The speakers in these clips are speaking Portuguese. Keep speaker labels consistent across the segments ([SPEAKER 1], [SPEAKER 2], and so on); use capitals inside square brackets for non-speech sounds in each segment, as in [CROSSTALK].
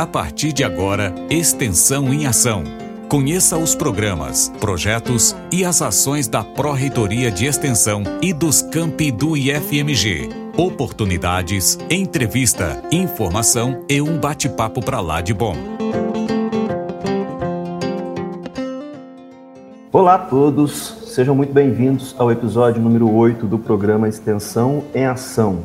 [SPEAKER 1] A partir de agora, Extensão em Ação. Conheça os programas, projetos e as ações da Pró-Reitoria de Extensão e dos campi do IFMG. Oportunidades, entrevista, informação e um bate-papo para lá de bom.
[SPEAKER 2] Olá a todos, sejam muito bem-vindos ao episódio número 8 do programa Extensão em Ação.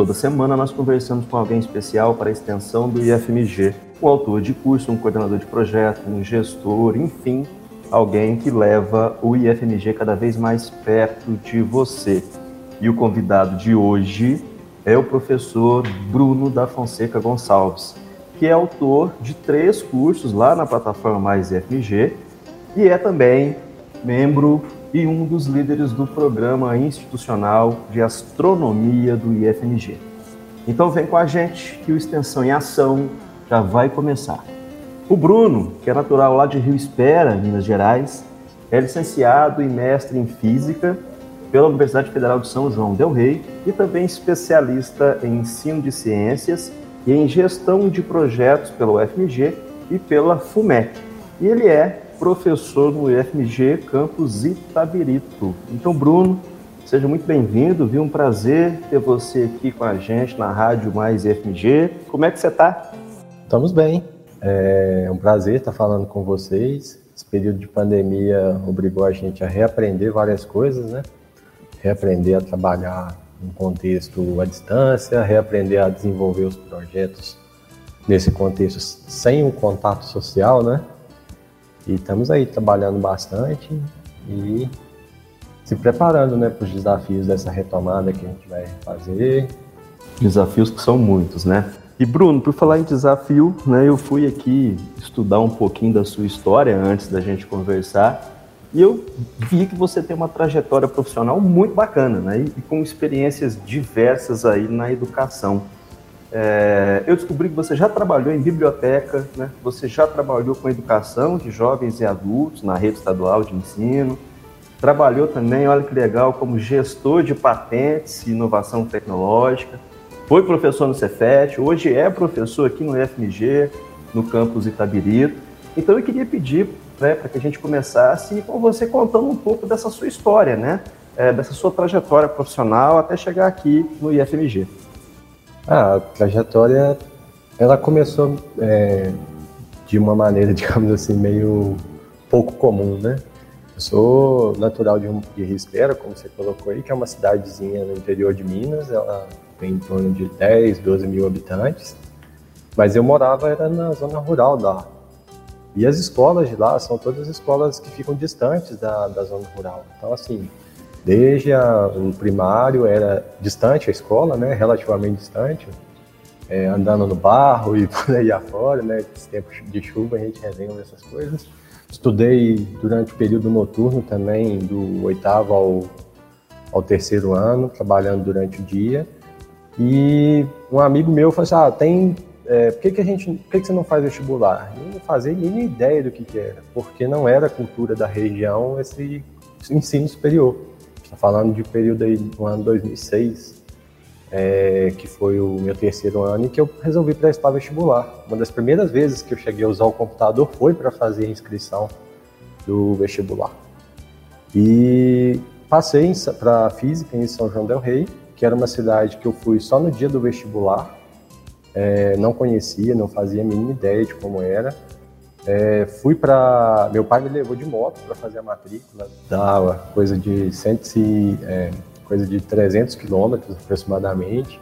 [SPEAKER 2] Toda semana nós conversamos com alguém especial para a extensão do IFMG, um autor de curso, um coordenador de projeto, um gestor, enfim, alguém que leva o IFMG cada vez mais perto de você. E o convidado de hoje é o professor Bruno da Fonseca Gonçalves, que é autor de três cursos lá na plataforma Mais IFMG e é também membro e um dos líderes do programa institucional de astronomia do IFMG. Então vem com a gente que o Extensão em Ação já vai começar. O Bruno, que é natural lá de Rio Espera, Minas Gerais, é licenciado e mestre em Física pela Universidade Federal de São João del Rei e também especialista em ensino de ciências e em gestão de projetos pela UFMG e pela FUMEC. E ele é professor no IFMG Campus Itabirito. Então, Bruno, seja muito bem-vindo, viu? Um prazer ter você aqui com a gente na Rádio Mais IFMG. Como é que você está?
[SPEAKER 3] Estamos bem. É um prazer estar falando com vocês. Esse período de pandemia obrigou a gente a reaprender várias coisas, né? Reaprender a trabalhar em contexto à distância, reaprender a desenvolver os projetos nesse contexto sem o contato social, né? E estamos aí trabalhando bastante e se preparando né, para os desafios dessa retomada que a gente vai fazer.
[SPEAKER 2] Desafios que são muitos, né? E Bruno, por falar em desafio, né, eu fui aqui estudar um pouquinho da sua história antes da gente conversar e eu vi que você tem uma trajetória profissional muito bacana, né, e com experiências diversas aí na educação. É, eu descobri que você já trabalhou em biblioteca, né? você já trabalhou com educação de jovens e adultos na rede estadual de ensino, trabalhou também, olha que legal, como gestor de patentes e inovação tecnológica, foi professor no Cefet, hoje é professor aqui no FMG, no campus Itabirito. Então eu queria pedir né, para que a gente começasse com você contando um pouco dessa sua história, né? É, dessa sua trajetória profissional até chegar aqui no IFMG.
[SPEAKER 3] Ah, a trajetória, ela começou é, de uma maneira, [LAUGHS] digamos assim, meio pouco comum, né? Eu sou natural de, de Rispera, como você colocou aí, que é uma cidadezinha no interior de Minas, ela tem em torno de 10, 12 mil habitantes, mas eu morava era na zona rural lá. E as escolas de lá são todas escolas que ficam distantes da, da zona rural. Então, assim, Desde a, o primário era distante a escola, né, relativamente distante, é, andando no barro [LAUGHS] e por aí afora, né, esse tempo de chuva a gente relembra essas coisas. Estudei durante o período noturno também, do oitavo ao, ao terceiro ano, trabalhando durante o dia. E um amigo meu falou assim, ah, tem é, por que, que a gente, por que, que você não faz vestibular? Eu não fazia nem ideia do que, que era, porque não era cultura da região esse ensino superior está falando de um período aí do ano 2006, é, que foi o meu terceiro ano, e que eu resolvi prestar vestibular. Uma das primeiras vezes que eu cheguei a usar o computador foi para fazer a inscrição do vestibular. E passei para Física em São João del Rei, que era uma cidade que eu fui só no dia do vestibular, é, não conhecia, não fazia a mínima ideia de como era. É, fui para. Meu pai me levou de moto para fazer a matrícula, dava coisa de, cento, é, coisa de 300 quilômetros aproximadamente.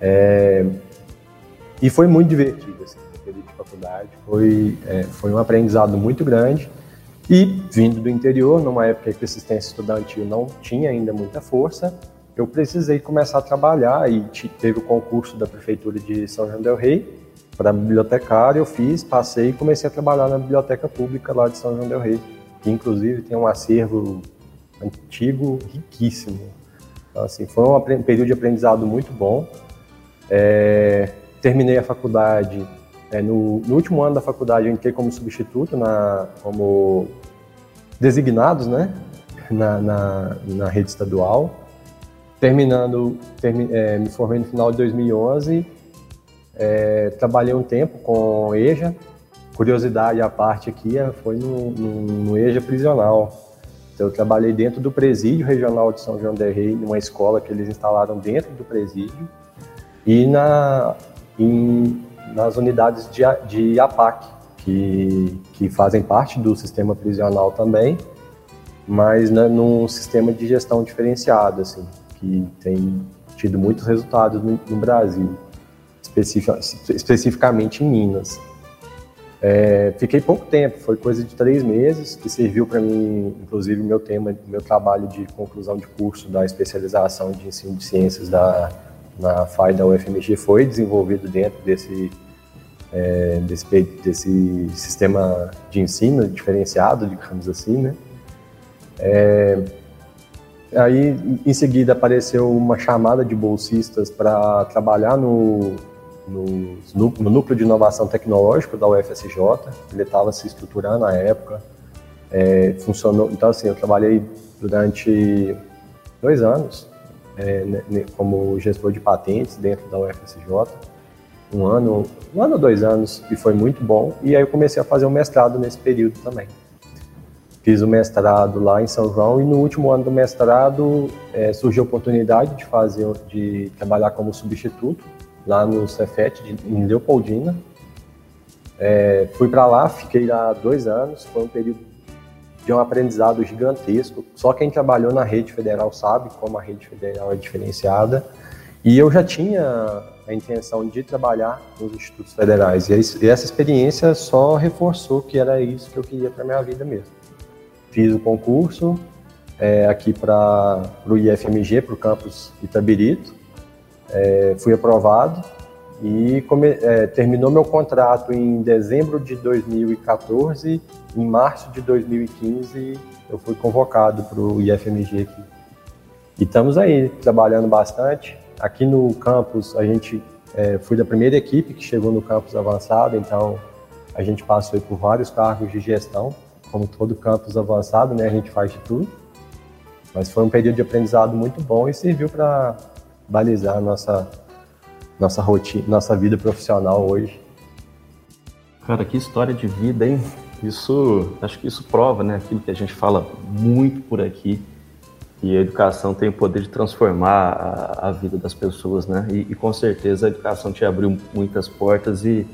[SPEAKER 3] É, e foi muito divertido, assim, período de faculdade. Foi, é, foi um aprendizado muito grande. E vindo do interior, numa época que a assistência estudantil não tinha ainda muita força, eu precisei começar a trabalhar e teve o concurso da Prefeitura de São João del Rei para bibliotecário, eu fiz, passei e comecei a trabalhar na biblioteca pública lá de São João del Rei, que inclusive tem um acervo antigo riquíssimo. Então, assim, foi um período de aprendizado muito bom. É, terminei a faculdade, é, no, no, último ano da faculdade eu entrei como substituto, na, como designados, né, na, na, na rede estadual. Terminando, termi, é, me formei no final de 2011 é, trabalhei um tempo com EJA. Curiosidade à parte aqui, é, foi no, no, no EJA prisional. Então, eu trabalhei dentro do presídio regional de São João del Rei, numa escola que eles instalaram dentro do presídio, e na, em, nas unidades de, de APAC, que, que fazem parte do sistema prisional também, mas né, num sistema de gestão diferenciado, assim, que tem tido muitos resultados no, no Brasil, especific, especificamente em Minas. É, fiquei pouco tempo, foi coisa de três meses, que serviu para mim, inclusive, meu tema, meu trabalho de conclusão de curso da especialização de ensino de ciências da, na FAI da UFMG foi desenvolvido dentro desse, é, desse, desse sistema de ensino diferenciado, digamos assim, né? É, aí, em seguida, apareceu uma chamada de bolsistas para trabalhar no no, no núcleo de inovação tecnológica da UFSJ. Ele estava se estruturando na época. É, funcionou. Então, assim, eu trabalhei durante dois anos é, como gestor de patentes dentro da UFSJ. Um ano, um ano dois anos, e foi muito bom. E aí eu comecei a fazer um mestrado nesse período também. Fiz o mestrado lá em São João e no último ano do mestrado é, surgiu a oportunidade de fazer, de trabalhar como substituto lá no Cefet, em Leopoldina. É, fui para lá, fiquei lá dois anos, foi um período de um aprendizado gigantesco. Só quem trabalhou na rede federal sabe como a rede federal é diferenciada. E eu já tinha a intenção de trabalhar nos institutos federais. E essa experiência só reforçou que era isso que eu queria para minha vida mesmo. Fiz o concurso é, aqui para o IFMG, para o campus Itabirito é, fui aprovado e come, é, terminou meu contrato em dezembro de 2014. Em março de 2015, eu fui convocado para o IFMG aqui. E estamos aí, trabalhando bastante. Aqui no campus, a gente é, fui da primeira equipe que chegou no campus avançado, então a gente passou por vários cargos de gestão. Como todo campus avançado, né, a gente faz de tudo. Mas foi um período de aprendizado muito bom e serviu para balizar nossa nossa rotina, nossa vida profissional hoje.
[SPEAKER 2] Cara, que história de vida, hein? Isso, acho que isso prova, né, aquilo que a gente fala muito por aqui, que a educação tem o poder de transformar a, a vida das pessoas, né? E, e, com certeza a educação te abriu muitas portas e,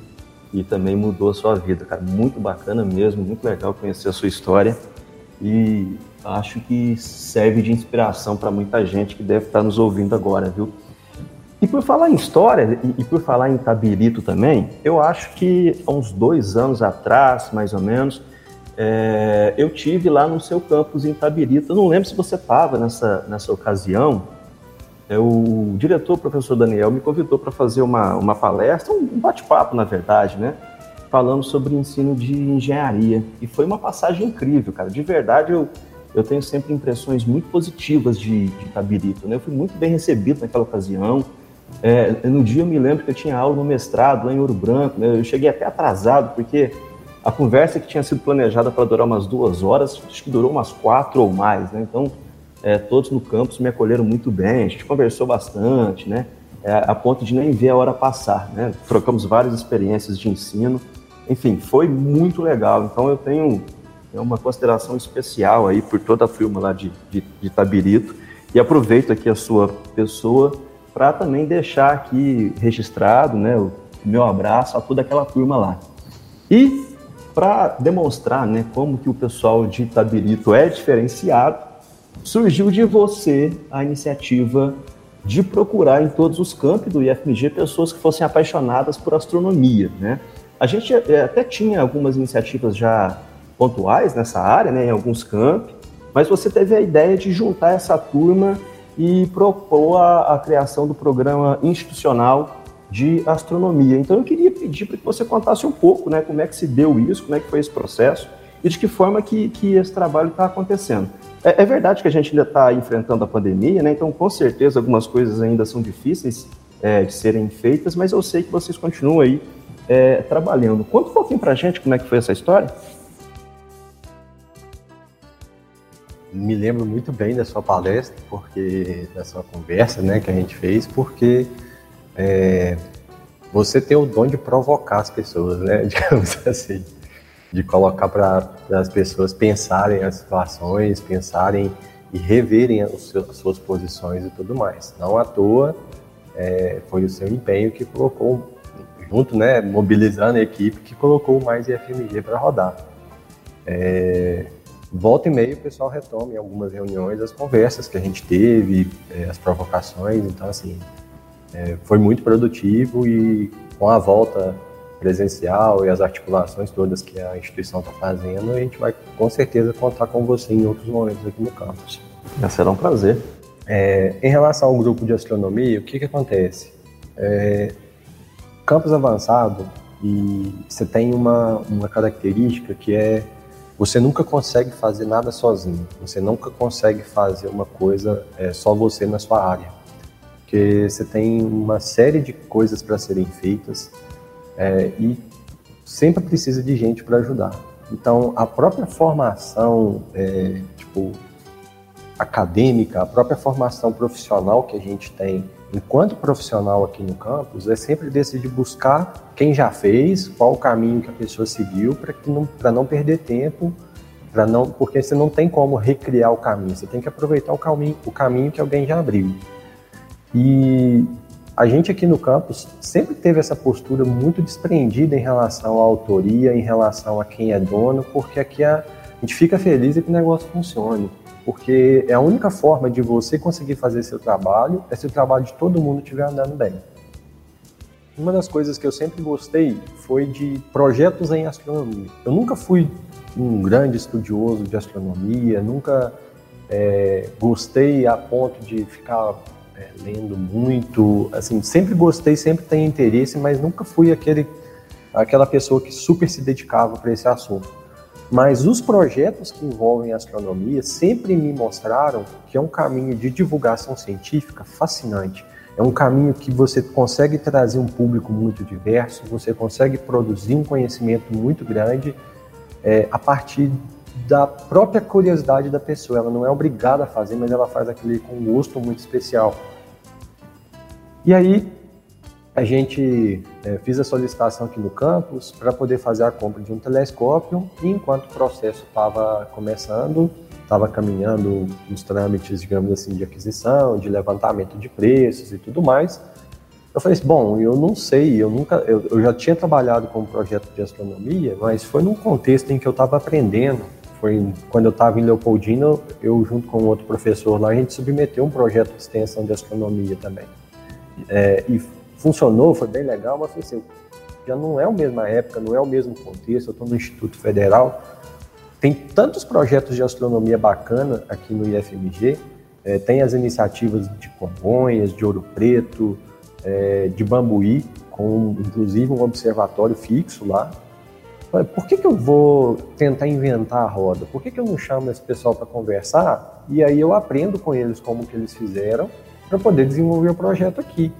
[SPEAKER 2] e também mudou a sua vida, cara. Muito bacana mesmo, muito legal conhecer a sua história e acho que serve de inspiração para muita gente que deve estar nos ouvindo agora, viu? E por falar em história e, por falar em Tabirito também, eu acho que há uns dois anos atrás, mais ou menos, é, eu tive lá no seu campus em Tabirito. Eu não lembro se você estava nessa, nessa ocasião. É, o diretor, o professor Daniel, me convidou para fazer uma, uma palestra, um bate-papo, na verdade, né? Falando sobre ensino de engenharia. E foi uma passagem incrível, cara. De verdade, eu, eu tenho sempre impressões muito positivas de, de. Né? Eu fui muito bem recebido naquela ocasião. É, no dia eu me lembro que eu tinha aula no mestrado lá em Ouro Branco. Né? Eu cheguei até atrasado, porque a conversa que tinha sido planejada para durar umas duas horas, acho que durou umas quatro ou mais. Né? Então, é, todos no campus me acolheram muito bem, a gente conversou bastante, né? É, a ponto de nem ver a hora passar. Né? Trocamos várias experiências de ensino. Enfim, foi muito legal. Então, eu tenho é uma consideração especial aí por toda a firma lá de, de, de Tabirito. E aproveito aqui a sua pessoa para também deixar aqui registrado né, o meu abraço a toda aquela turma lá. E para demonstrar né, como que o pessoal de Itabirito é diferenciado, surgiu de você a iniciativa de procurar em todos os campos do IFMG pessoas que fossem apaixonadas por astronomia. Né? A gente é, até tinha algumas iniciativas já pontuais nessa área, né, em alguns campos, mas você teve a ideia de juntar essa turma e propor a, a criação do programa institucional de astronomia. Então eu queria pedir para que você contasse um pouco, né, como é que se deu isso, como é que foi esse processo e de que forma que, que esse trabalho está acontecendo. É, é, verdade que a gente ainda está enfrentando a pandemia, né? Então com certeza algumas coisas ainda são difíceis é, de serem feitas, mas eu sei que vocês continuam aí é, trabalhando. Conta um pouquinho para a gente como é que foi essa história.
[SPEAKER 3] Me lembro muito bem da sua palestra, porque da sua conversa, né, que a gente fez, porque é, você tem o dom de provocar as pessoas, né? [LAUGHS] Digamos assim. De colocar para as pessoas pensarem as situações, pensarem e reverem as suas posições e tudo mais. Não à toa é, foi o seu empenho que colocou, junto, né, mobilizando a equipe, que colocou mais IFMG para rodar. É, volta e meia o pessoal retoma em algumas reuniões as conversas que a gente teve, é, as provocações, então assim, é, foi muito produtivo e com a volta presencial e as articulações todas que a instituição está fazendo, a gente vai com certeza contar com você em outros momentos aqui no campus.
[SPEAKER 2] Será um prazer.
[SPEAKER 3] É, em relação ao grupo de astronomia, o que, que acontece? É, campus avançado, e você tem uma, uma característica que é você nunca consegue fazer nada sozinho. Você nunca consegue fazer uma coisa é, só você na sua área. Porque você tem uma série de coisas para serem feitas é, e sempre precisa de gente para ajudar. Então, a própria formação, é, tipo, acadêmica, a própria formação profissional que a gente tem enquanto profissional aqui no campus é sempre decidir buscar quem já fez, qual o caminho que a pessoa seguiu para não, não perder tempo, para não, porque você não tem como recriar o caminho, você tem que aproveitar o caminho, o caminho que alguém já abriu. E a gente aqui no campus sempre teve essa postura muito desprendida em relação à autoria, em relação a quem é dono, porque aqui a, a gente fica feliz e que o negócio funcione porque é a única forma de você conseguir fazer seu trabalho é se o trabalho de todo mundo estiver andando bem. Uma das coisas que eu sempre gostei foi de projetos em astronomia. Eu nunca fui um grande estudioso de astronomia, nunca é, gostei a ponto de ficar é, lendo muito. Assim, sempre gostei, sempre tenho interesse, mas nunca fui aquele, aquela pessoa que super se dedicava para esse assunto. Mas os projetos que envolvem astronomia sempre me mostraram que é um caminho de divulgação científica fascinante. É um caminho que você consegue trazer um público muito diverso, você consegue produzir um conhecimento muito grande é, a partir da própria curiosidade da pessoa. Ela não é obrigada a fazer, mas ela faz aquilo com um gosto muito especial. E aí, a gente é, fiz a solicitação aqui no campus para poder fazer a compra de um telescópio e enquanto o processo estava começando, estava caminhando nos trâmites, digamos assim, de aquisição, de levantamento de preços e tudo mais, eu falei assim, bom, eu não sei, eu nunca, eu, eu já tinha trabalhado com um projeto de astronomia, mas foi num contexto em que eu estava aprendendo. Foi quando eu estava em Leopoldina, eu junto com outro professor lá, a gente submeteu um projeto de extensão de astronomia também. É, e funcionou, foi bem legal, mas assim, já não é a mesma época, não é o mesmo contexto. Eu estou no Instituto Federal, tem tantos projetos de astronomia bacana aqui no IFMG. É, tem as iniciativas de Congonhas, de Ouro Preto, é, de Bambuí, com inclusive um observatório fixo lá. Por que, que eu vou tentar inventar a roda? Por que, que eu não chamo esse pessoal para conversar? E aí eu aprendo com eles como que eles fizeram para poder desenvolver o projeto aqui.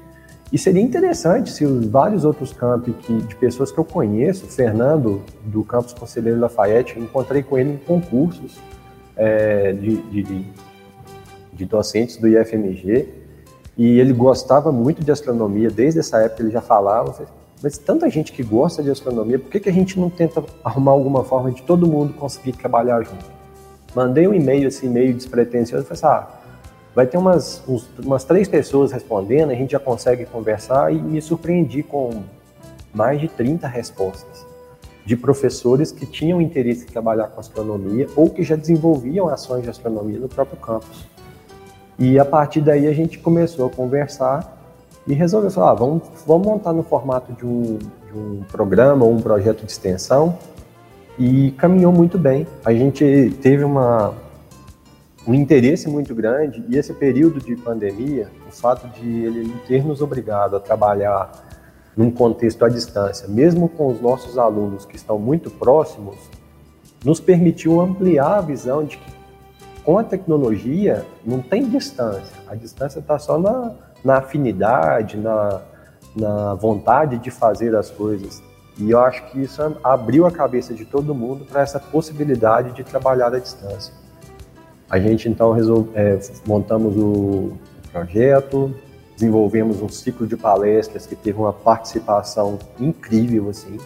[SPEAKER 3] E seria interessante se os vários outros campi que, de pessoas que eu conheço, Fernando, do campus Conselheiro Lafayette, encontrei com ele em concursos é, de, de, de, docentes do IFMG, e ele gostava muito de astronomia, desde essa época ele já falava, mas tanta gente que gosta de astronomia, por que, que a gente não tenta arrumar alguma forma de todo mundo conseguir trabalhar junto? Mandei um e-mail, esse e-mail despretensioso, e falei assim, ah, Vai ter umas, uns, umas três pessoas respondendo, a gente já consegue conversar e me surpreendi com mais de 30 respostas de professores que tinham interesse em trabalhar com astronomia ou que já desenvolviam ações de astronomia no próprio campus. E a partir daí a gente começou a conversar e resolveu falar, ah, vamos, vamos montar no formato de um, de um programa ou um projeto de extensão e caminhou muito bem. A gente teve uma, um interesse muito grande e esse período de pandemia, o fato de ele ter nos obrigado a trabalhar num contexto à distância, mesmo com os nossos alunos que estão muito próximos, nos permitiu ampliar a visão de que com a tecnologia não tem distância, a distância está só na, na afinidade, na, na vontade de fazer as coisas. E eu acho que isso abriu a cabeça de todo mundo para essa possibilidade de trabalhar à distância. A gente então é, montamos o projeto, desenvolvemos um ciclo de palestras que teve uma participação incrível, assim,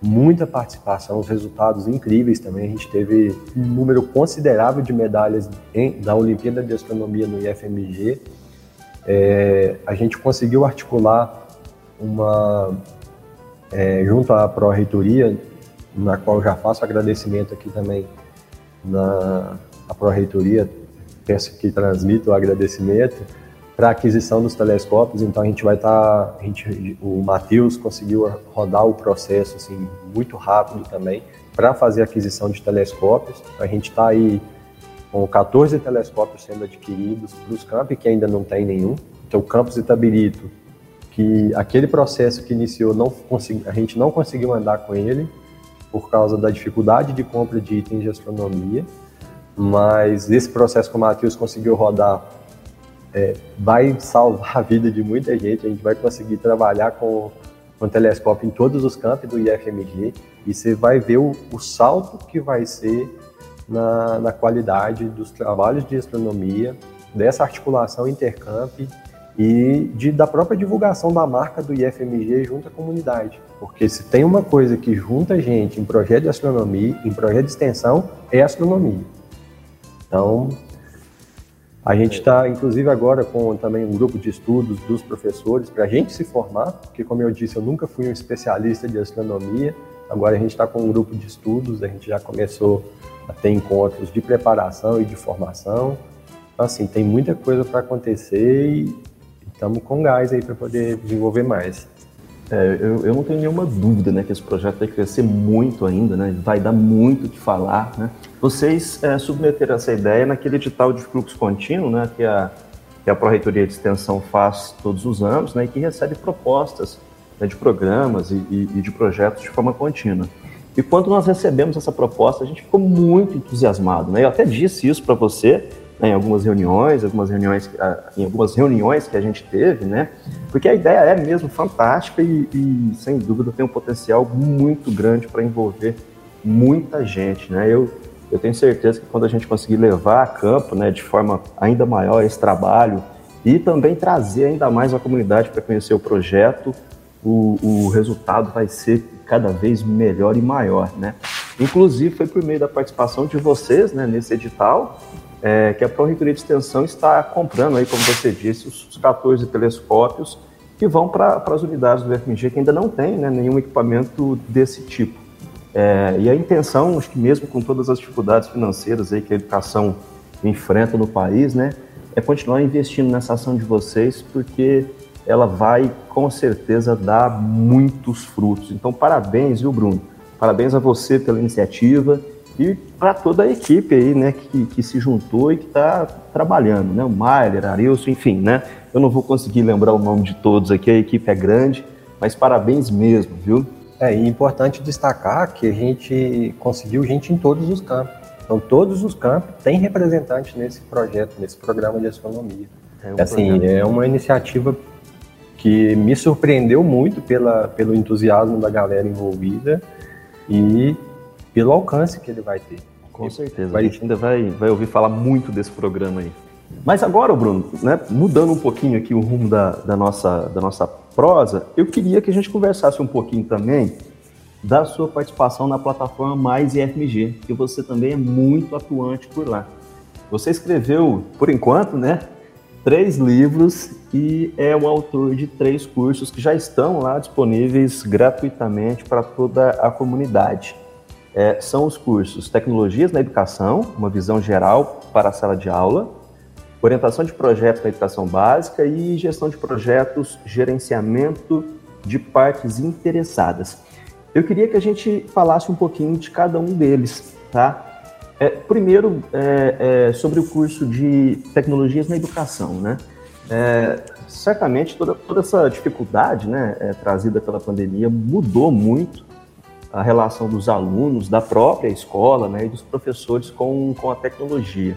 [SPEAKER 3] muita participação, os resultados incríveis também. A gente teve um número considerável de medalhas em, Olimpíada de Astronomia no IFMG. É, a gente conseguiu articular uma, é, junto à Pró-Reitoria, na qual já faço agradecimento aqui também na Pró-Reitoria, peço que transmita o agradecimento, para aquisição dos telescópios, então a gente vai estar, tá, a gente, o Matheus conseguiu rodar o processo assim muito rápido também para fazer a aquisição de telescópios. A gente está aí com 14 telescópios sendo adquiridos para os campos que ainda não tem nenhum. Então o campus Itabirito, que aquele processo que iniciou não consegui, a gente não conseguiu andar com ele por causa da dificuldade de compra de itens de astronomia, mas esse processo que o Matheus conseguiu rodar é, vai salvar a vida de muita gente. A gente vai conseguir trabalhar com, com telescópio em todos os campos do IFMG e você vai ver o, o salto que vai ser na, na, qualidade dos trabalhos de astronomia, dessa articulação intercamp e de, da própria divulgação da marca do IFMG junto à comunidade. Porque se tem uma coisa que junta a gente em projeto de astronomia, em projeto de extensão, é astronomia. Então, a gente está, inclusive, agora com também um grupo de estudos dos professores para a gente se formar, porque, como eu disse, eu nunca fui um especialista de astronomia. Agora a gente está com um grupo de estudos, a gente já começou a ter encontros de preparação e de formação. Então, assim, tem muita coisa para acontecer e estamos com gás aí para poder desenvolver mais.
[SPEAKER 2] É, eu, eu, não tenho nenhuma dúvida né, que esse projeto vai crescer muito ainda, né, vai dar muito o que falar. Né? Vocês é, submeteram essa ideia naquele edital de fluxo contínuo né, que a, que a Pró-Reitoria de Extensão faz todos os anos né, e que recebe propostas né, de programas e, e, e de projetos de forma contínua. E quando nós recebemos essa proposta, a gente ficou muito entusiasmado. Né? Eu até disse isso para você né, em algumas reuniões, algumas reuniões, ah, em algumas reuniões que a gente teve, né? Porque a ideia é mesmo fantástica e, e sem dúvida tem um potencial muito grande para envolver muita gente, né? Eu, eu tenho certeza que quando a gente conseguir levar a campo, né, de forma ainda maior esse trabalho e também trazer ainda mais a comunidade para conhecer o projeto, o, o resultado vai ser cada vez melhor e maior, né? Inclusive foi por meio da participação de vocês, né, nesse edital, é, que a Pró-Reitoria de Extensão está comprando, aí, como você disse, os 14 telescópios que vão para as unidades do FMG que ainda não tem né, nenhum equipamento desse tipo. É, e a intenção, acho que mesmo com todas as dificuldades financeiras aí que a educação enfrenta no país, né, é continuar investindo nessa ação de vocês, porque ela vai com certeza dar muitos frutos. Então, parabéns, viu, Bruno? Parabéns a você pela iniciativa e para toda a equipe aí, né, que, que se juntou e que está trabalhando, né, o Mailer, Arilson, enfim, né, eu não vou conseguir lembrar o nome de todos aqui, a equipe é grande, mas parabéns mesmo, viu?
[SPEAKER 3] É, e é importante destacar que a gente conseguiu gente em todos os campos. Então, todos os campos têm representantes nesse projeto, nesse programa de astronomia. É um assim, é uma iniciativa que me surpreendeu muito pela, pelo entusiasmo da galera envolvida e pelo alcance que ele vai ter.
[SPEAKER 2] Com certeza. Vai... A gente ainda vai, vai ouvir falar muito desse programa aí. Mas agora, Bruno, né, mudando um pouquinho aqui o rumo da, da, nossa, da nossa prosa, eu queria que a gente conversasse um pouquinho também da sua participação na plataforma Mais IFMG, que você também é muito atuante por lá. Você escreveu, por enquanto, né, três livros e é o autor de três cursos que já estão lá disponíveis gratuitamente para toda a comunidade é, são os cursos Tecnologias na Educação, uma visão geral para a sala de aula, Orientação de Projetos na Educação Básica e Gestão de Projetos, Gerenciamento de Partes Interessadas. Eu queria que a gente falasse um pouquinho de cada um deles, tá? É, primeiro, é, é, sobre o curso de Tecnologias na Educação, né? É, certamente toda, toda essa dificuldade né, é, trazida pela pandemia mudou muito a relação dos alunos, da própria escola né, e dos professores com, com a tecnologia.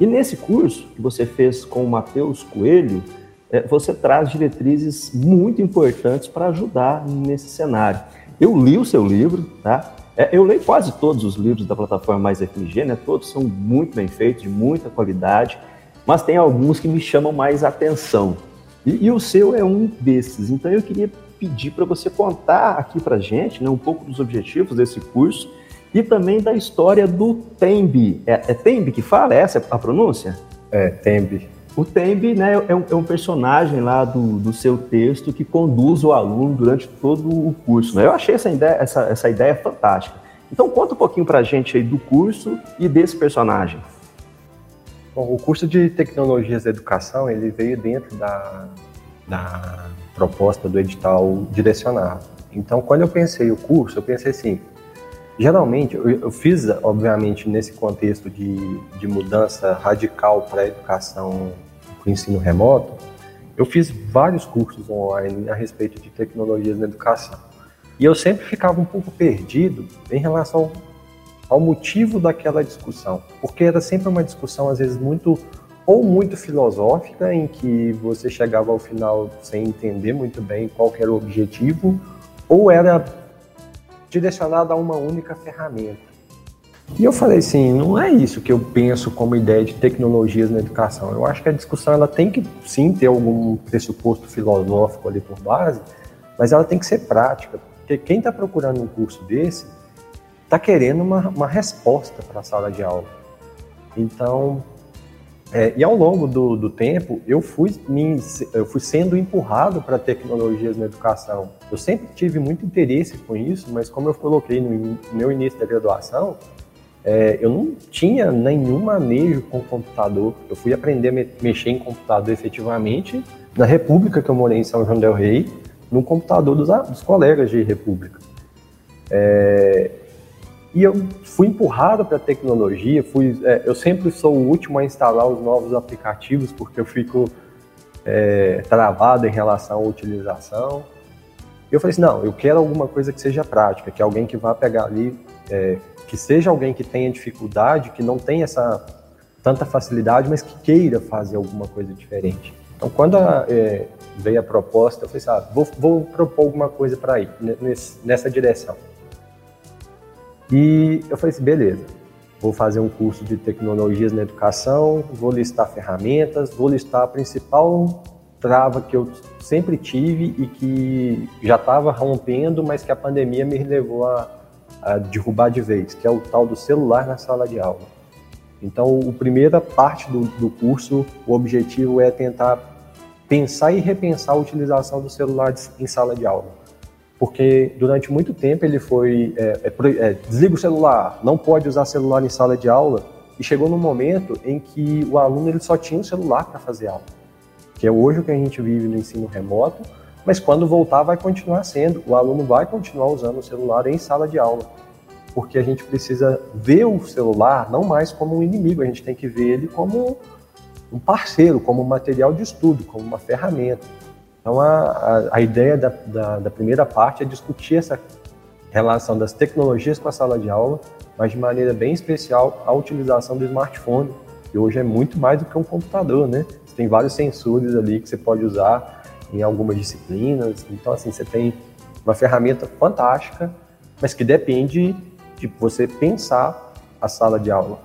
[SPEAKER 2] E nesse curso que você fez com o Matheus Coelho, é, você traz diretrizes muito importantes para ajudar nesse cenário. Eu li o seu livro, tá? É, eu leio quase todos os livros da plataforma Mais FMG, né? Todos são muito bem feitos, de muita qualidade, mas tem alguns que me chamam mais atenção. E, e o seu é um desses. Então eu queria pedir para você contar aqui para gente né, um pouco dos objetivos desse curso e também da história do Tembi. É, é Tembi que fala? Essa é a pronúncia?
[SPEAKER 3] É, Tembi.
[SPEAKER 2] O Tembi né, é, um, é um personagem lá do, do, seu texto que conduz o aluno durante todo o curso. Né? Eu achei essa ideia, essa, essa ideia fantástica. Então conta um pouquinho para a gente aí do curso e desse personagem.
[SPEAKER 3] Bom, o curso de Tecnologias da Educação ele veio dentro da, da proposta do edital direcionado. Então, quando eu pensei o curso, eu pensei assim, geralmente, eu, eu fiz, obviamente, nesse contexto de, de mudança radical para a educação, para o ensino remoto, eu fiz vários cursos online a respeito de tecnologias na educação. E eu sempre ficava um pouco perdido em relação ao motivo daquela discussão, porque era sempre uma discussão, às vezes, muito ou muito filosófica, em que você chegava ao final sem entender muito bem qual era o objetivo, ou era direcionada a uma única ferramenta. E eu falei assim, não é isso que eu penso como ideia de tecnologias na educação. Eu acho que a discussão ela tem que sim ter algum pressuposto filosófico ali por base, mas ela tem que ser prática, porque quem está procurando um curso desse está querendo uma, uma resposta para a sala de aula. Então, é, e ao longo do, do tempo, eu fui, me, eu fui sendo empurrado para tecnologias na educação. Eu sempre tive muito interesse com isso, mas como eu coloquei no meu início da graduação, é, eu não tinha nenhum manejo com computador. Eu fui aprender a me, mexer em computador efetivamente na República que eu morei em São João del Rei, no computador dos, dos colegas de República. É, e eu fui empurrado para a tecnologia, fui, é, eu sempre sou o último a instalar os novos aplicativos porque eu fico é, travado em relação à utilização. Eu falei assim, não, eu quero alguma coisa que seja prática, que alguém que vá pegar ali, é, que seja alguém que tenha dificuldade, que não tenha essa tanta facilidade, mas que queira fazer alguma coisa diferente. Então, quando a, é, veio a proposta, eu falei assim, ah, vou, vou propor alguma coisa para ir nessa direção. E eu falei assim, beleza, vou fazer um curso de tecnologias na educação, vou listar ferramentas, vou listar a principal trava que eu sempre tive e que já estava rompendo, mas que a pandemia me levou a, a, derrubar de vez, que é o tal do celular na sala de aula. Então, a primeira parte do, do curso, o objetivo é tentar pensar e repensar a utilização do celular em sala de aula porque durante muito tempo ele foi é, é, é, desliga o celular, não pode usar celular em sala de aula, e chegou num momento em que o aluno ele só tinha o celular para fazer aula, que é hoje o que a gente vive no ensino remoto, mas quando voltar vai continuar sendo, o aluno vai continuar usando o celular em sala de aula, porque a gente precisa ver o celular não mais como um inimigo, a gente tem que ver ele como um parceiro, como um material de estudo, como uma ferramenta. Então, a, a, ideia da, da, da, primeira parte é discutir essa relação das tecnologias com a sala de aula, mas de maneira bem especial a utilização do smartphone, que hoje é muito mais do que um computador, né? Você tem vários sensores ali que você pode usar em algumas disciplinas. Então, assim, você tem uma ferramenta fantástica, mas que depende de você pensar a sala de aula.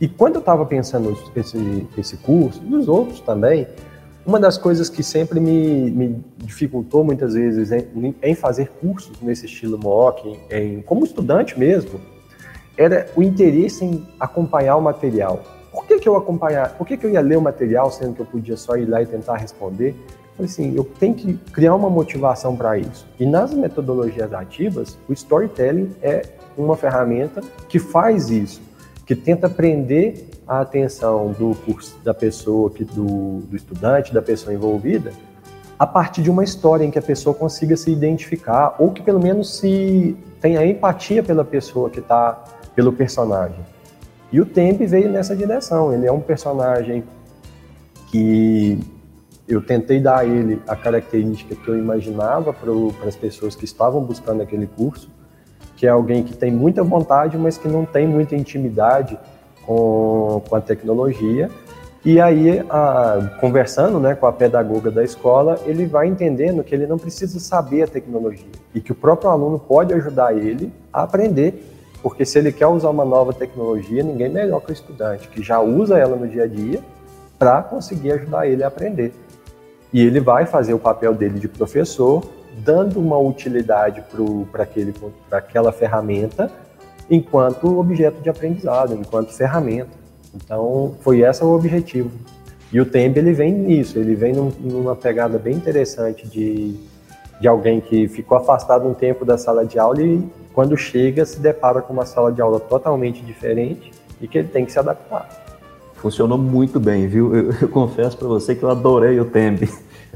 [SPEAKER 3] E quando eu estava pensando esse, esse curso, e os outros também, uma das coisas que sempre me, me dificultou muitas vezes em, em, fazer cursos nesse estilo MOOC, em, em, como estudante mesmo, era o interesse em acompanhar o material. Por que, que eu acompanhar? Por que, que eu ia ler o material sendo que eu podia só ir lá e tentar responder? Falei assim, eu tenho que criar uma motivação para isso. E nas metodologias ativas, o storytelling é uma ferramenta que faz isso, que tenta prender a atenção do curso, da pessoa, que, do, do estudante, da pessoa envolvida, a partir de uma história em que a pessoa consiga se identificar ou que pelo menos se tenha empatia pela pessoa que está, pelo personagem. E o Tempe veio nessa direção. Ele é um personagem que eu tentei dar a ele a característica que eu imaginava para as pessoas que estavam buscando aquele curso, que é alguém que tem muita vontade, mas que não tem muita intimidade com, com a tecnologia. E aí, a, conversando né, com a pedagoga da escola, ele vai entendendo que ele não precisa saber a tecnologia e que o próprio aluno pode ajudar ele a aprender, porque se ele quer usar uma nova tecnologia, ninguém melhor que o estudante, que já usa ela no dia a dia, para conseguir ajudar ele a aprender. E ele vai fazer o papel dele de professor, dando uma utilidade para aquela ferramenta enquanto objeto de aprendizado, enquanto ferramenta. Então, foi esse o objetivo. E o Tembe, ele vem nisso, ele vem num, numa pegada bem interessante de, de alguém que ficou afastado um tempo da sala de aula e quando chega se depara com uma sala de aula totalmente diferente e que ele tem que se adaptar.
[SPEAKER 2] Funcionou muito bem, viu? Eu, eu [LAUGHS] confesso para você que eu adorei o Tembe.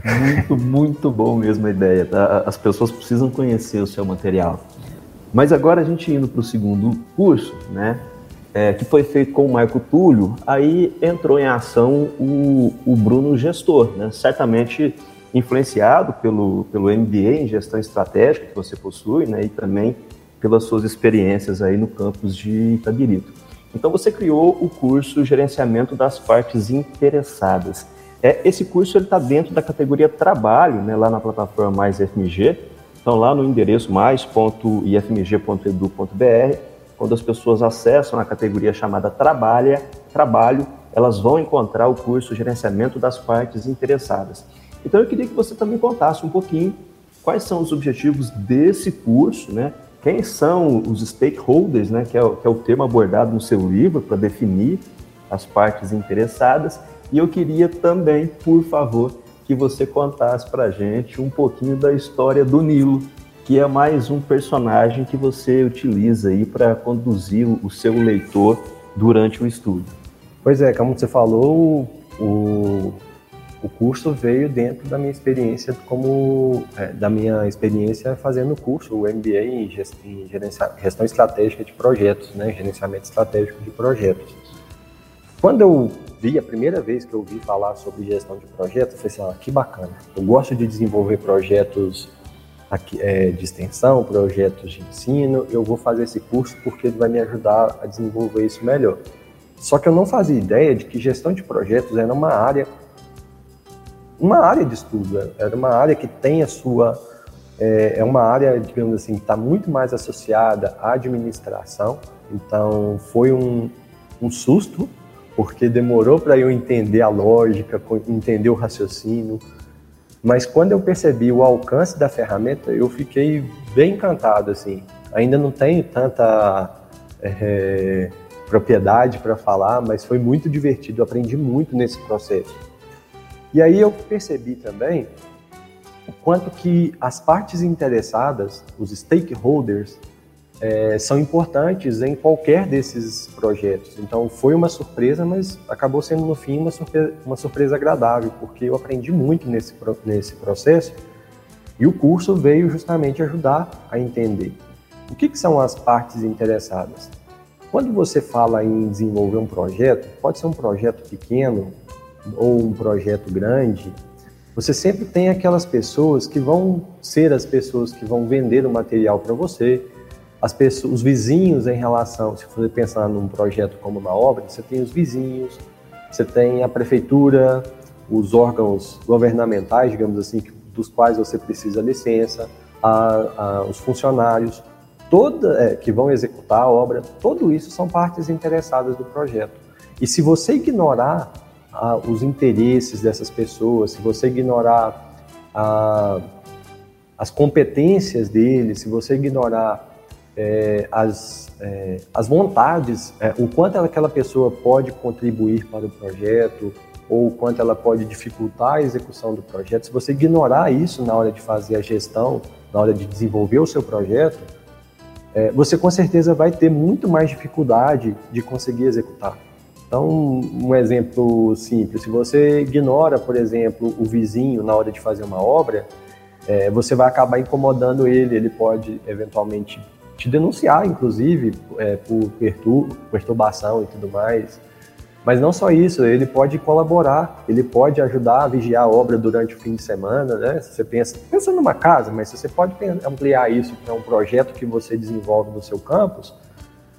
[SPEAKER 2] Muito, muito bom mesmo a ideia. Tá? As pessoas precisam conhecer o seu material. Mas agora a gente indo para o segundo curso, né? É, que foi feito com o Marco Túlio, aí entrou em ação o, o Bruno Gestor, né? Certamente influenciado pelo, pelo MBA em gestão estratégica que você possui, né? E também pelas suas experiências aí no campus de Itabirito. Então você criou o curso Gerenciamento das Partes Interessadas. É, esse curso está dentro da categoria Trabalho, né, lá na plataforma Mais FMG. Então lá no endereço mais.ifmg.edu.br, quando as pessoas acessam a categoria chamada Trabalha, Trabalho, elas vão encontrar o curso Gerenciamento das Partes Interessadas. Então eu queria que você também contasse um pouquinho quais são os objetivos desse curso, né? Quem são os stakeholders, né, que é, o, que é o termo abordado no seu livro para definir as partes interessadas. E eu queria também, por favor, que você contasse para gente um pouquinho da história do Nilo, que é mais um personagem que você utiliza aí para conduzir o seu leitor durante o estudo.
[SPEAKER 3] Pois é, como você falou, o, o curso veio dentro da minha experiência como é, da minha experiência fazendo o curso, o MBA em, em gestão estratégica de projetos, né, gerenciamento estratégico de projetos. Quando eu vi a primeira vez que eu ouvi falar sobre gestão de projetos, eu falei assim, ah, que bacana. Eu gosto de desenvolver projetos aqui, é, de extensão, projetos de ensino. Eu vou fazer esse curso porque ele vai me ajudar a desenvolver isso melhor. Só que eu não fazia ideia de que gestão de projetos era uma área uma área de estudo, era uma área que tem a sua. É, é uma área, digamos assim, que está muito mais associada à administração, então foi um, um susto, porque demorou para eu entender a lógica, entender o raciocínio, mas quando eu percebi o alcance da ferramenta, eu fiquei bem encantado, assim. Ainda não tenho tanta é, propriedade para falar, mas foi muito divertido, aprendi muito nesse processo. E aí eu percebi também o quanto que as partes interessadas, os stakeholders, é, são importantes em qualquer desses projetos. Então foi uma surpresa, mas acabou sendo no fim uma surpresa, uma surpresa agradável, porque eu aprendi muito nesse, nesse processo e o curso veio justamente ajudar a entender. O que, que são as partes interessadas? Quando você fala em desenvolver um projeto, pode ser um projeto pequeno, ou um projeto grande, você sempre tem aquelas pessoas que vão ser as pessoas que vão vender o material para você, as pessoas, os vizinhos em relação, se você pensar num projeto como uma obra, você tem os vizinhos, você tem a prefeitura, os órgãos governamentais, digamos assim, dos quais você precisa licença, a, a, os funcionários, toda, é, que vão executar a obra, tudo isso são partes interessadas do projeto. E se você ignorar a, os interesses dessas pessoas, se você ignorar as competências deles, se você ignorar é, as, é, as vontades, é, o quanto aquela pessoa pode contribuir para o projeto, ou o quanto ela pode dificultar a execução do projeto, se você ignorar isso na hora de fazer a gestão, na hora de desenvolver o seu projeto, é, você com certeza vai ter muito mais dificuldade de conseguir executar. Então, um exemplo simples: se você ignora, por exemplo, o vizinho na hora de fazer uma obra, é, você vai acabar incomodando ele, ele pode eventualmente te denunciar, inclusive, é, por pertur perturbação e tudo mais. Mas não só isso, ele pode colaborar, ele pode ajudar a vigiar a obra durante o fim de semana, né? Se você pensa, pensa numa casa, mas você pode ampliar isso para um projeto que você desenvolve no seu campus,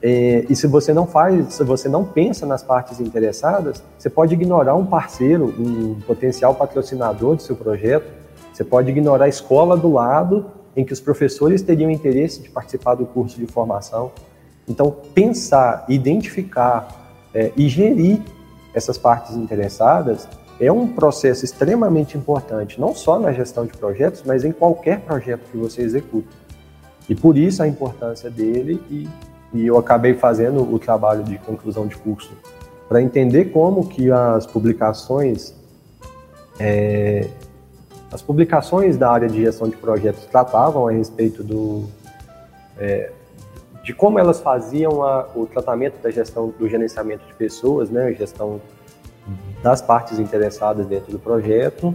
[SPEAKER 3] é, e se você não faz, se você não pensa nas partes interessadas, você pode ignorar um parceiro, um potencial patrocinador do seu projeto, você pode ignorar a escola do lado em que os professores teriam interesse de participar do curso de formação. Então, pensar, identificar é, e gerir essas partes interessadas é um processo extremamente importante, não só na gestão de projetos, mas em qualquer projeto que você executa. E por isso a importância dele e, e eu acabei fazendo o trabalho de conclusão de curso para entender como que as publicações é, as publicações da área de gestão de projetos tratavam a respeito do é, de como elas faziam a, o tratamento da gestão do gerenciamento de pessoas, né, gestão das partes interessadas dentro do projeto.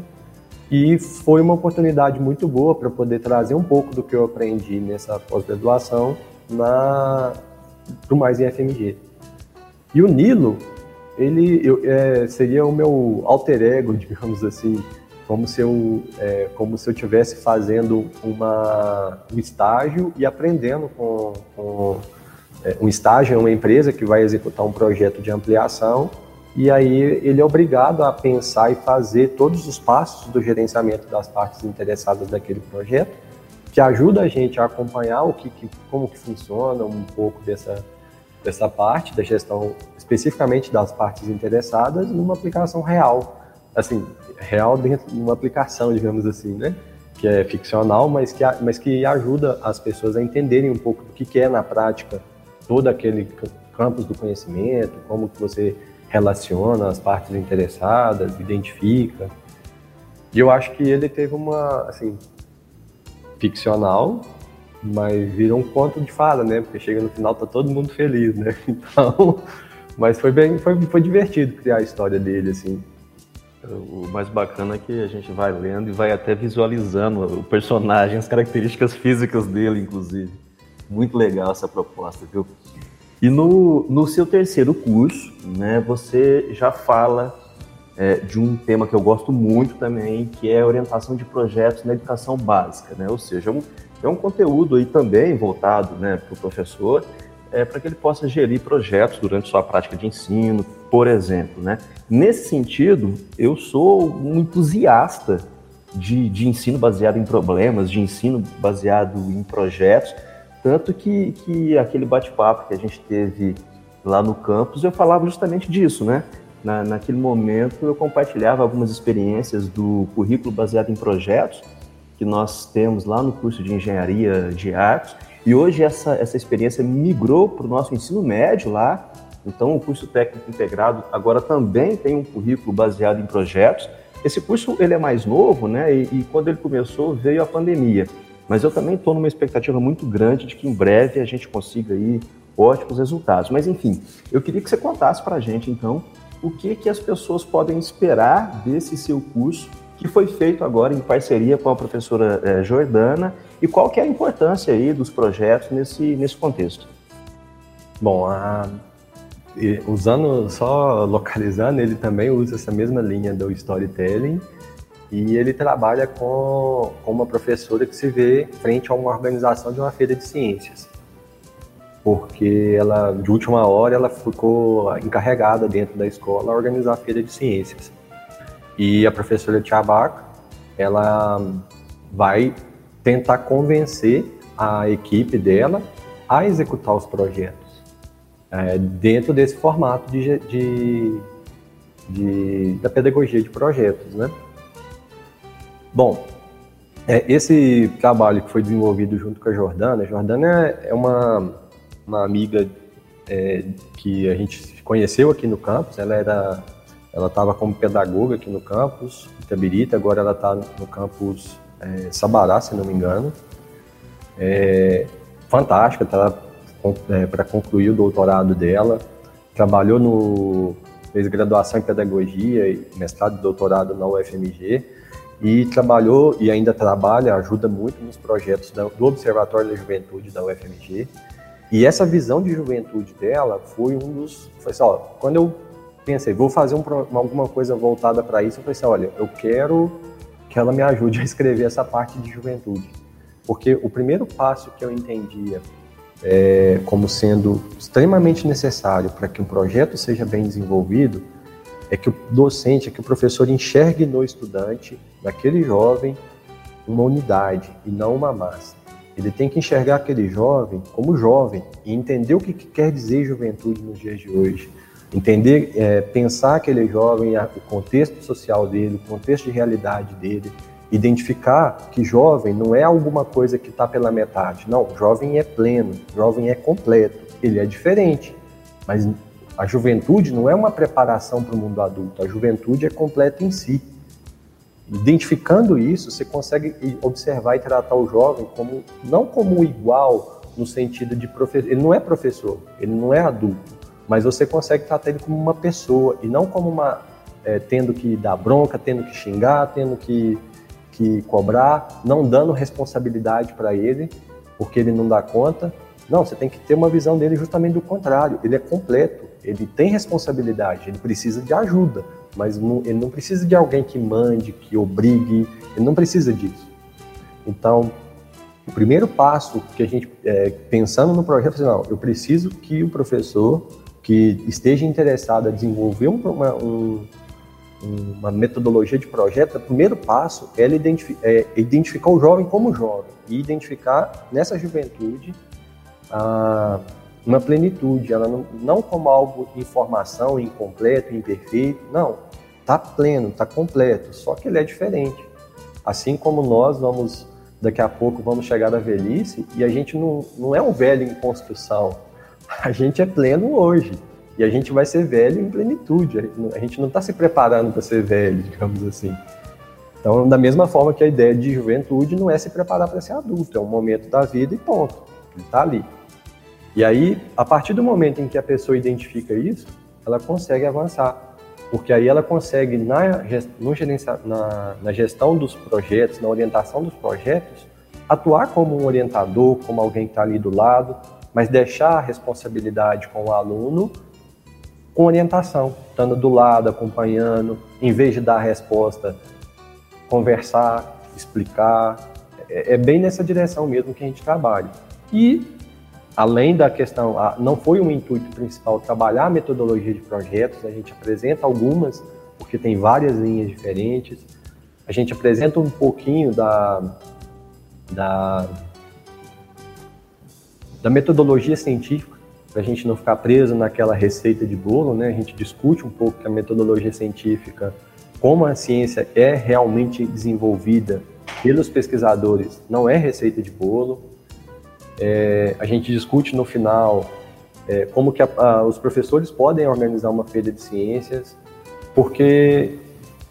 [SPEAKER 3] E foi uma oportunidade muito boa para poder trazer um pouco do que eu aprendi nessa pós-graduação na do mais em FMG. E o Nilo, ele eu, é, seria o meu alter ego, [LAUGHS] digamos assim, como se eu é, como se eu tivesse fazendo uma um estágio e aprendendo com, com é, um estágio em uma empresa que vai executar um projeto de ampliação. E aí ele é obrigado a pensar e fazer todos os passos do gerenciamento das partes interessadas daquele projeto, que ajuda a gente a acompanhar o que, que como que funciona um pouco dessa dessa parte da gestão, especificamente das partes interessadas, numa aplicação real, assim real dentro de uma aplicação, digamos assim, né? Que é ficcional, mas que mas que ajuda as pessoas a entenderem um pouco do que, que é na prática todo aquele campus do conhecimento, como que você relaciona as partes interessadas, identifica. E eu acho que ele teve uma, assim, ficcional, mas virou um conto de fada, né? Porque chega no final tá todo mundo feliz, né? [LAUGHS] Então, mas foi bem, foi, foi divertido criar a história dele, assim.
[SPEAKER 2] O mais bacana é que a gente vai lendo e vai até visualizando o personagem, as características físicas dele, inclusive. Muito legal essa proposta, viu? E no, no seu terceiro curso, né, você já fala é, de um tema que eu gosto muito também, que é orientação de projetos na educação básica, né? Ou seja, é um, é um conteúdo aí também voltado né, para o professor, é, para que ele possa gerir projetos durante sua prática de ensino, por exemplo, né? Nesse sentido, eu sou um entusiasta de, de ensino baseado em problemas, de ensino baseado em projetos, tanto que, que aquele bate-papo que a gente teve lá no campus, eu falava justamente disso, né? Na, naquele momento eu compartilhava algumas experiências do currículo baseado em projetos que nós temos lá no curso de engenharia de artes e hoje essa, essa experiência migrou para o nosso ensino médio lá. Então o curso técnico integrado agora também tem um currículo baseado em projetos. Esse curso ele é mais novo, né? E, e quando ele começou veio a pandemia. Mas eu também estou numa expectativa muito grande de que em breve a gente consiga aí ótimos resultados. Mas enfim, eu queria que você contasse para a gente então o que que as pessoas podem esperar desse seu curso que foi feito agora em parceria com a professora eh, Jordana e qual que é a importância aí dos projetos nesse, nesse contexto.
[SPEAKER 3] Bom, a, usando, só localizando, ele também usa essa mesma linha do storytelling e ele trabalha com, com uma professora que se vê frente a uma organização de uma feira de ciências. Porque ela, de última hora, ela ficou encarregada dentro da escola a organizar a feira de ciências. E a professora Tiabaca, ela vai tentar convencer a equipe dela a executar os projetos é, dentro desse formato de, de, de, da pedagogia de projetos, né? Bom, é, esse trabalho que foi desenvolvido junto com a Jordana, a Jordana é uma, uma amiga é, que a gente conheceu aqui no campus, ela era ela estava como pedagoga aqui no campus, Itabirita, agora ela está no campus é, Sabará, se não me engano. É, fantástica, está é, para concluir o doutorado dela. Trabalhou no. fez graduação em pedagogia e mestrado e doutorado na UFMG e trabalhou e ainda trabalha, ajuda muito nos projetos do Observatório da Juventude da UFMG. E essa visão de juventude dela foi um dos. Foi assim, ó, quando eu pensei, vou fazer um, alguma coisa voltada para isso, eu falei assim: olha, eu quero que ela me ajude a escrever essa parte de juventude. Porque o primeiro passo que eu entendia é, como sendo extremamente necessário para que um projeto seja bem desenvolvido é que o docente, é que o professor enxergue no estudante, naquele jovem, uma unidade e não uma massa. Ele tem que enxergar aquele jovem como jovem e entender o que, quer dizer juventude nos dias de hoje. Entender, é, pensar aquele jovem, o contexto social dele, o contexto de realidade dele, identificar que jovem não é alguma coisa que está pela metade. Não, jovem é pleno, jovem é completo, ele é diferente. Mas a juventude não é uma preparação para o mundo adulto, a juventude é completa em si. Identificando isso, você consegue observar e tratar o jovem como não como igual no sentido de professor. Ele não é professor, ele não é adulto, mas você consegue tratar ele como uma pessoa e não como uma é, tendo que dar bronca, tendo que xingar, tendo que, que cobrar, não dando responsabilidade para ele, porque ele não dá conta. Não, você tem que ter uma visão dele justamente do contrário. Ele é completo, ele tem responsabilidade, ele precisa de ajuda, mas não, ele não precisa de alguém que mande, que obrigue, ele não precisa disso. Então, o primeiro passo que a gente, é, pensando no projeto, é, não, eu preciso que o professor que esteja interessado a desenvolver um, uma, um, uma metodologia de projeto, o primeiro passo é, identifi é identificar o jovem como jovem e identificar nessa juventude a, uma plenitude, ela não, não como algo informação incompleto, imperfeito, não, está pleno, está completo, só que ele é diferente. Assim como nós vamos, daqui a pouco, vamos chegar à velhice e a gente não, não é um velho em construção, a gente é pleno hoje. E a gente vai ser velho em plenitude. A gente não está se preparando para ser velho, digamos assim. Então, da mesma forma que a ideia de juventude não é se preparar para ser adulto, é um momento da vida e ponto. Ele está ali. E aí, a partir do momento em que a pessoa identifica isso, ela consegue avançar. Porque aí ela consegue, na, na, na gestão dos projetos, na orientação dos projetos, atuar como um orientador, como alguém que está ali do lado, mas deixar a responsabilidade com o aluno com orientação, estando do lado, acompanhando, em vez de dar a resposta, conversar, explicar. É, é bem nessa direção mesmo que a gente trabalha. E, além da questão, não foi um intuito principal trabalhar a metodologia de projetos, a gente apresenta algumas, porque tem várias linhas diferentes. A gente apresenta um pouquinho da, da da metodologia científica, para a gente não ficar preso naquela receita de bolo, né? A gente discute um pouco que a metodologia científica, como a ciência é realmente desenvolvida pelos pesquisadores, não é receita de bolo. É, a gente discute no final é, como que a, a, os professores podem organizar uma feira de ciências, porque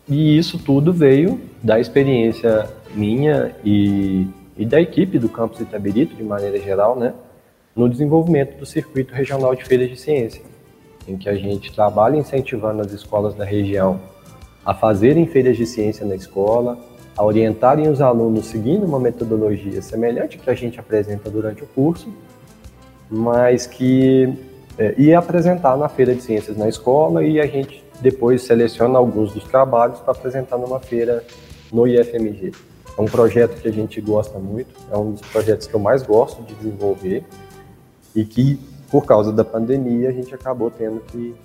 [SPEAKER 3] e isso tudo veio da experiência minha e, e da equipe do campus Itabirito, de maneira geral, né? No desenvolvimento do Circuito Regional de Feiras de Ciência, em que a gente trabalha incentivando as escolas da região a fazerem feiras de ciência na escola, a orientarem os alunos seguindo uma metodologia semelhante que a gente apresenta durante o curso, mas que é, ia apresentar na feira de ciências na escola e a gente depois seleciona alguns dos trabalhos para apresentar numa feira no IFMG. É um projeto que a gente gosta muito, é um dos projetos que eu mais gosto de desenvolver e que, por causa da pandemia, a gente acabou tendo que,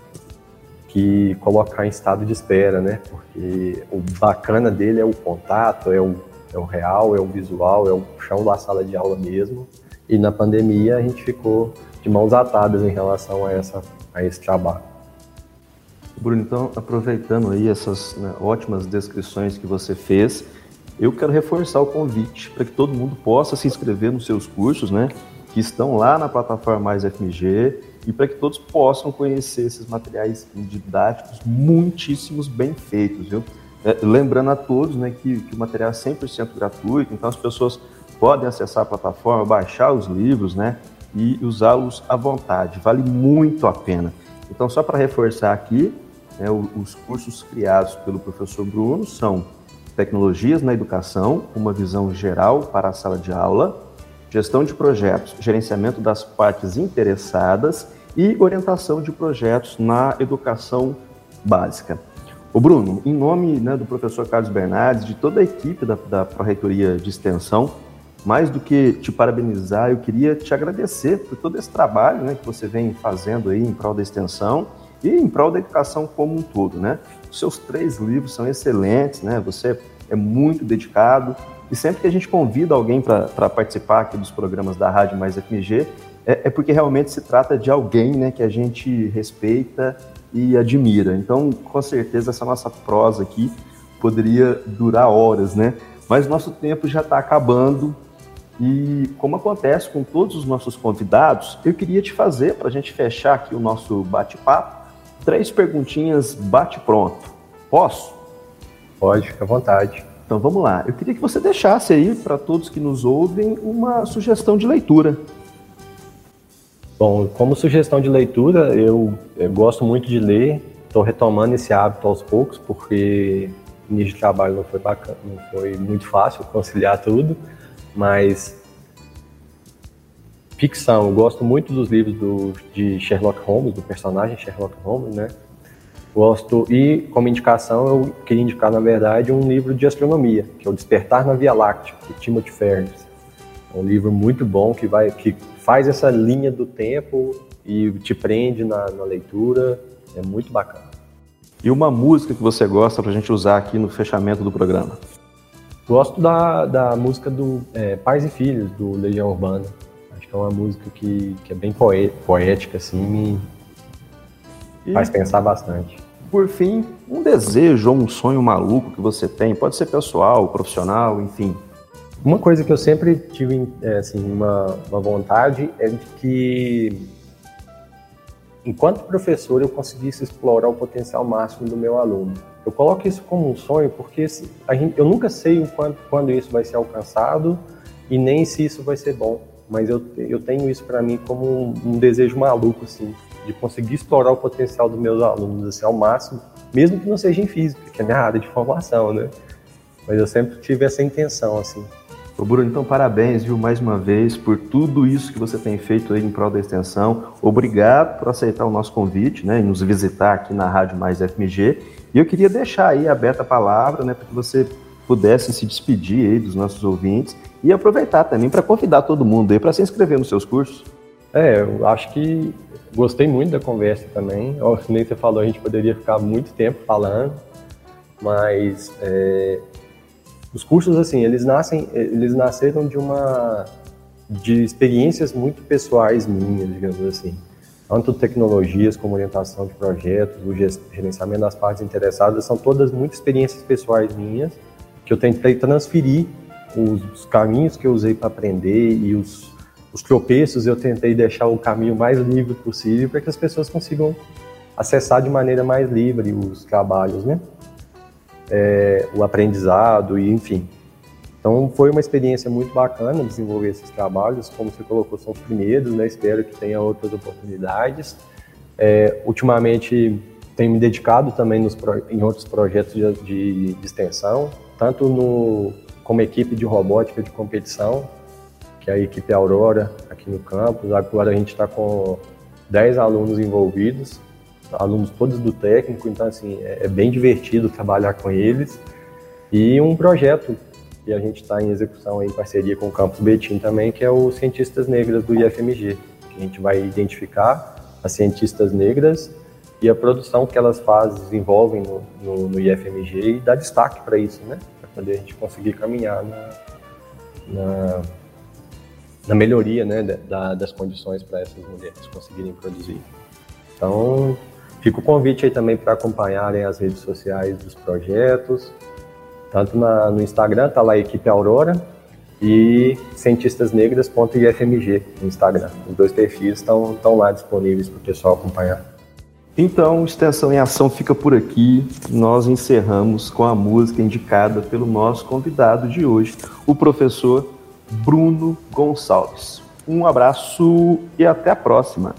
[SPEAKER 3] que colocar em estado de espera, né? Porque o bacana dele é o contato, é o, é o real, é o visual, é o chão da sala de aula mesmo. E na pandemia a gente ficou de mãos atadas em relação a, essa, a esse trabalho.
[SPEAKER 2] Bruno, então, aproveitando aí essas né, ótimas descrições que você fez, eu quero reforçar o convite para que todo mundo possa se inscrever nos seus cursos, né? Que estão lá na plataforma Mais FMG e para que todos possam conhecer esses materiais didáticos muitíssimos bem feitos, viu? É, lembrando a todos né, que, que o material é 100% gratuito, então as pessoas podem acessar a plataforma, baixar os livros né, e usá-los à vontade, vale muito a pena. Então, só para reforçar aqui, né, os cursos criados pelo professor Bruno são Tecnologias na Educação, uma visão geral para a sala de aula, gestão de projetos, gerenciamento das partes interessadas e orientação de projetos na educação básica. O Bruno, em nome né, do professor Carlos Bernardes, de toda a equipe da, da Pró-Reitoria de Extensão, mais do que te parabenizar, eu queria te agradecer por todo esse trabalho né, que você vem fazendo aí em prol da extensão e em prol da educação como um todo, né? Os seus três livros são excelentes, né? Você é muito dedicado, e sempre que a gente convida alguém para participar aqui dos programas da Rádio Mais FMG, é, é, porque realmente se trata de alguém né, que a gente respeita e admira. Então, com certeza, essa nossa prosa aqui poderia durar horas, né? Mas nosso tempo já está acabando e, como acontece com todos os nossos convidados, eu queria te fazer, para a gente fechar aqui o nosso bate-papo, três perguntinhas bate-pronto. Posso?
[SPEAKER 3] Pode, fica à vontade.
[SPEAKER 2] Então vamos lá. Eu queria que você deixasse aí para todos que nos ouvem uma sugestão de leitura.
[SPEAKER 3] Bom, como sugestão de leitura, eu, eu gosto muito de ler. Estou retomando esse hábito aos poucos, porque o início de trabalho não foi bacana, não foi muito fácil conciliar tudo, mas ficção, eu gosto muito dos livros do, de Sherlock Holmes, do personagem Sherlock Holmes, né? Gosto e como indicação eu queria indicar na verdade um livro de astronomia, que é o Despertar na Via Láctea, de Timothy Ferris. É um livro muito bom que vai que faz essa linha do tempo e te prende na, na leitura, é muito bacana.
[SPEAKER 2] E uma música que você gosta para a gente usar aqui no fechamento do programa?
[SPEAKER 3] Gosto da, da música do é, Pais e Filhos, do Legião Urbana. Acho que é uma música que, que é bem poética, assim, e, faz pensar bastante.
[SPEAKER 2] Por fim, um desejo ou um sonho maluco que você tem, pode ser pessoal, profissional, enfim,
[SPEAKER 3] uma coisa que eu sempre tive é, assim, uma, uma vontade é de que, enquanto professor, eu conseguisse explorar o potencial máximo do meu aluno. Eu coloco isso como um sonho porque gente, eu nunca sei quando, quando isso vai ser alcançado e nem se isso vai ser bom. Mas eu, eu tenho isso para mim como um, um, desejo maluco, assim, de conseguir explorar o potencial dos meus alunos assim, ao máximo, mesmo que não seja em física, que é a minha área de formação, né? Mas eu sempre tive essa intenção, assim.
[SPEAKER 2] Ô Bruno, então parabéns, viu, mais uma vez, por tudo isso que você tem feito aí em prol da extensão. Obrigado por aceitar o nosso convite, né, e nos visitar aqui na Rádio Mais FMG. E eu queria deixar aí aberta a palavra, né, para que você pudesse se despedir aí dos nossos ouvintes e aproveitar também para convidar todo mundo aí para se inscrever nos seus cursos.
[SPEAKER 3] É, eu acho que gostei muito da conversa também. Nem você falou, a gente poderia ficar muito tempo falando, mas é, os cursos, assim, eles nascem, eles nasceram de uma de experiências muito pessoais minhas, digamos assim. Tanto tecnologias como orientação de projetos, o gerenciamento das partes interessadas, são todas muito experiências pessoais minhas que eu tentei transferir os caminhos que eu usei para aprender e os, os tropeços eu tentei deixar o caminho mais livre possível para que as pessoas consigam acessar de maneira mais livre os trabalhos, né? é, o aprendizado e enfim. Então foi uma experiência muito bacana desenvolver esses trabalhos, como você colocou, são os primeiros, né? Espero que tenha outras oportunidades. É, ultimamente tenho me dedicado também nos, em outros projetos de, de, de extensão, tanto no, como equipe de robótica de competição, que é a equipe Aurora aqui no campus. Agora a gente está com 10 alunos envolvidos alunos todos do técnico, então assim, é, é bem divertido trabalhar com eles. E um projeto que a gente está em execução em parceria com o Campus Betim também, que é o Cientistas Negras do IFMG, que a gente vai identificar as cientistas negras e a produção que elas fazem, desenvolvem no, no, no IFMG e dar destaque para isso, né? Para poder a gente conseguir caminhar na, na, na melhoria né, da, das condições para essas mulheres conseguirem produzir. Então, Fica o convite aí também para acompanharem as redes sociais dos projetos, tanto na, no Instagram, tá lá a equipe Aurora, e cientistasnegras.ifmg no Instagram. Os dois perfis estão lá disponíveis para o pessoal acompanhar.
[SPEAKER 2] Então, Extensão em Ação fica por aqui. Nós encerramos com a música indicada pelo nosso convidado de hoje, o professor Bruno Gonçalves. Um abraço e até a próxima.